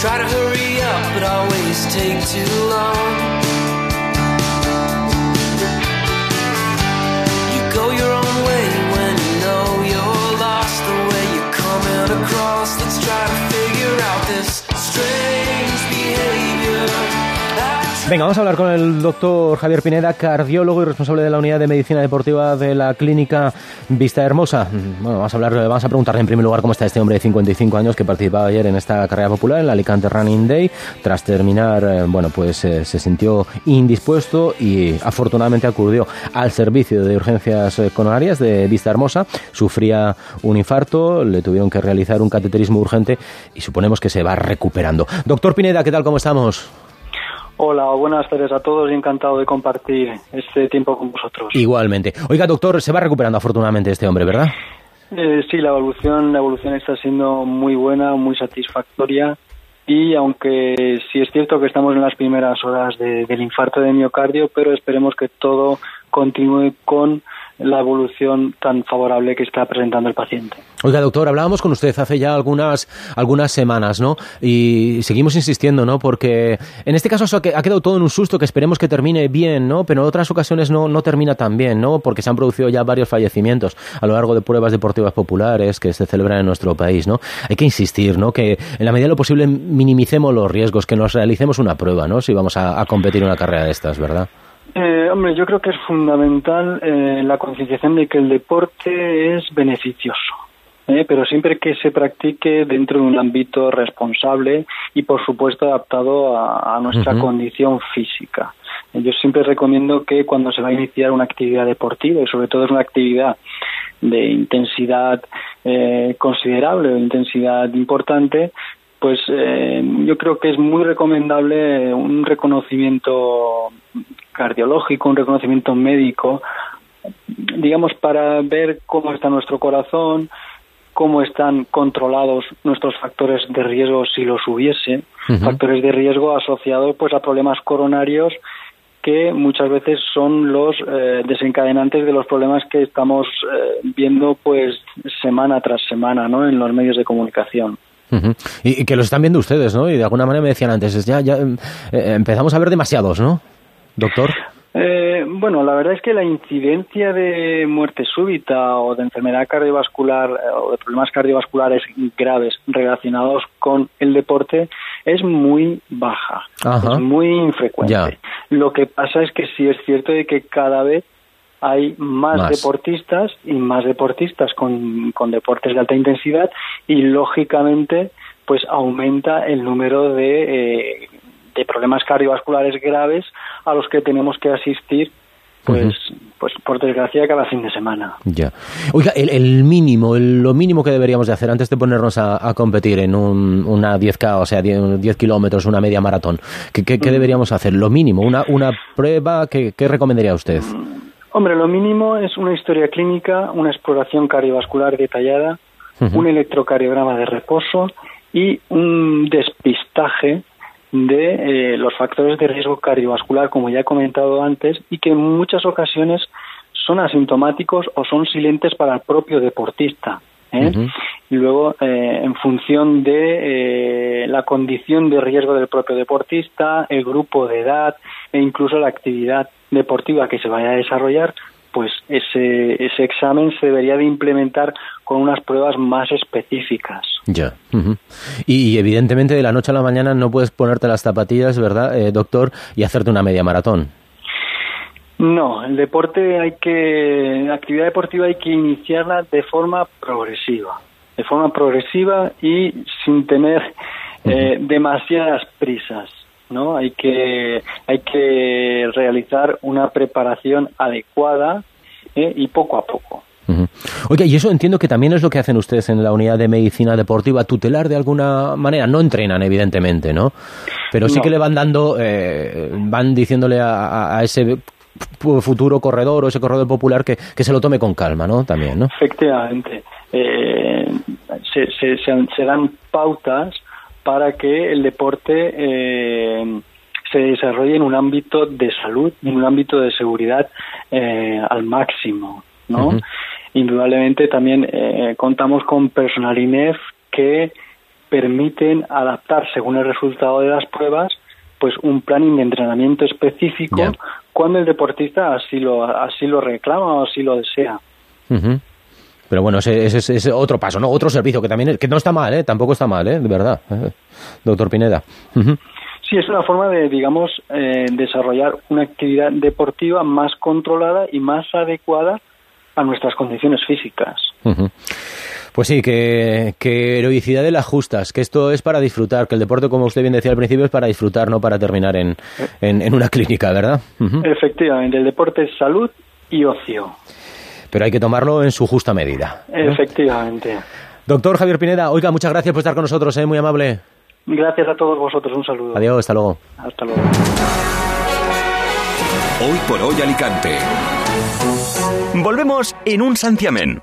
try to hurry up, but always take too long. Venga, vamos a hablar con el doctor Javier Pineda, cardiólogo y responsable de la unidad de medicina deportiva de la clínica Vista Hermosa. Mm, Bueno, vamos a hablar, vamos a preguntarle en primer lugar cómo está este hombre de 55 años que participaba ayer en esta carrera popular, en Alicante Running Day. Tras terminar, eh, bueno, pues eh, se sintió indispuesto y afortunadamente acudió al servicio de urgencias eh, coronarias de Vista Hermosa. Sufría un infarto, le tuvieron que realizar un cateterismo urgente y suponemos que se va recuperando. Doctor Pineda, ¿qué tal? ¿Cómo estamos? Hola, buenas tardes a todos y encantado de compartir este tiempo con vosotros. Igualmente. Oiga, doctor, se va recuperando afortunadamente este hombre, ¿verdad? Eh, sí, la evolución, la evolución está siendo muy buena, muy satisfactoria y aunque sí es cierto que estamos en las primeras horas de- del infarto de miocardio, pero esperemos que todo continúe con la evolución tan favorable que está presentando el paciente. Oiga, doctor, hablábamos con usted hace ya algunas, algunas semanas, ¿no? Y seguimos insistiendo, ¿no? Porque en este caso ha quedado todo en un susto que esperemos que termine bien, ¿no? Pero en otras ocasiones no, no termina tan bien, ¿no? Porque se han producido ya varios fallecimientos a lo largo de pruebas deportivas populares que se celebran en nuestro país, ¿no? Hay que insistir, ¿no? Que en la medida de lo posible minimicemos los riesgos, que nos realicemos una prueba, ¿no? Si vamos a, a competir en una carrera de estas, ¿verdad? Eh, hombre, yo creo que es fundamental eh, la concienciación de que el deporte es beneficioso, ¿eh? pero siempre que se practique dentro de un ámbito responsable y, por supuesto, adaptado a, a nuestra condición física. Yo siempre recomiendo que cuando se va a iniciar una actividad deportiva, y sobre todo es una actividad de intensidad eh, considerable, de intensidad importante, pues eh, yo creo que es muy recomendable un reconocimiento cardiológico, un reconocimiento médico, digamos, para ver cómo está nuestro corazón, cómo están controlados nuestros factores de riesgo si los hubiese, factores de riesgo asociados pues a problemas coronarios que muchas veces son los eh, desencadenantes de los problemas que estamos eh, viendo pues semana tras semana ¿no? en los medios de comunicación. Y, y que los están viendo ustedes, ¿no? Y de alguna manera me decían antes, es ya, ya eh, empezamos a ver demasiados, ¿no? Doctor. Eh, bueno, la verdad es que la incidencia de muerte súbita o de enfermedad cardiovascular eh, o de problemas cardiovasculares graves relacionados con el deporte es muy baja, Ajá. es muy infrecuente. Ya. Lo que pasa es que sí es cierto de que cada vez hay más, Más. deportistas y más deportistas con, con deportes de alta intensidad y lógicamente pues aumenta el número de, eh, de problemas cardiovasculares graves a los que tenemos que asistir pues pues por desgracia cada fin de semana. Ya. Oiga, el, el mínimo, el- lo mínimo que deberíamos de hacer antes de ponernos a, a competir en un, una 10K, o sea, 10, 10 kilómetros, una media maratón, ¿qué, qué- qué deberíamos hacer? Lo mínimo, una, una prueba, ¿qué, qué recomendaría usted? Hombre, lo mínimo es una historia clínica, una exploración cardiovascular detallada, un electrocardiograma de reposo y un despistaje de eh, los factores de riesgo cardiovascular, como ya he comentado antes, y que en muchas ocasiones son asintomáticos o son silentes para el propio deportista. ¿eh? Y luego, eh, en función de eh, la condición de riesgo del propio deportista, el grupo de edad e incluso la actividad deportiva que se vaya a desarrollar, pues ese, ese examen se debería de implementar con unas pruebas más específicas. Ya. Ujú. y, y evidentemente de la noche a la mañana no puedes ponerte las zapatillas, ¿verdad, eh, doctor? Y hacerte una media maratón. No, el deporte hay que, la actividad deportiva hay que iniciarla de forma progresiva, de forma progresiva y sin tener eh, demasiadas prisas, ¿no? Hay que, hay que realizar una preparación adecuada ¿eh? y poco a poco. Oiga, y eso entiendo que también es lo que hacen ustedes en la unidad de medicina deportiva, tutelar de alguna manera. No entrenan, evidentemente, ¿no? Pero sí No. que le van dando, eh, van diciéndole a, a- ese fu- futuro corredor o ese corredor popular que, que se lo tome con calma, ¿no? También, ¿no? Efectivamente, eh, se- se dan pautas para que el deporte eh, se desarrolle en un ámbito de salud en un ámbito de seguridad eh, al máximo, ¿no? Indudablemente también eh, contamos con personal INEF que permiten adaptar según el resultado de las pruebas pues un plan de entrenamiento específico cuando el deportista así lo así lo reclama o así lo desea. Pero bueno, ese es otro paso, ¿no? Otro servicio que también que no está mal, ¿eh? Tampoco está mal, ¿eh? De verdad, ¿eh? doctor Pineda. Sí, es una forma de, digamos, eh, desarrollar una actividad deportiva más controlada y más adecuada a nuestras condiciones físicas. Pues sí, que, heroicidad de las justas, que esto es para disfrutar, que el deporte, como usted bien decía al principio, es para disfrutar, no para terminar en, en, una clínica, ¿verdad? Efectivamente, el deporte es salud y ocio. Pero hay que tomarlo en su justa medida. Efectivamente. Doctor Javier Pineda, oiga, muchas gracias por estar con nosotros, ¿eh? muy amable. Gracias a todos vosotros, un saludo. Adiós, hasta luego. Hasta luego. Hoy por hoy Alicante. Volvemos en un santiamén.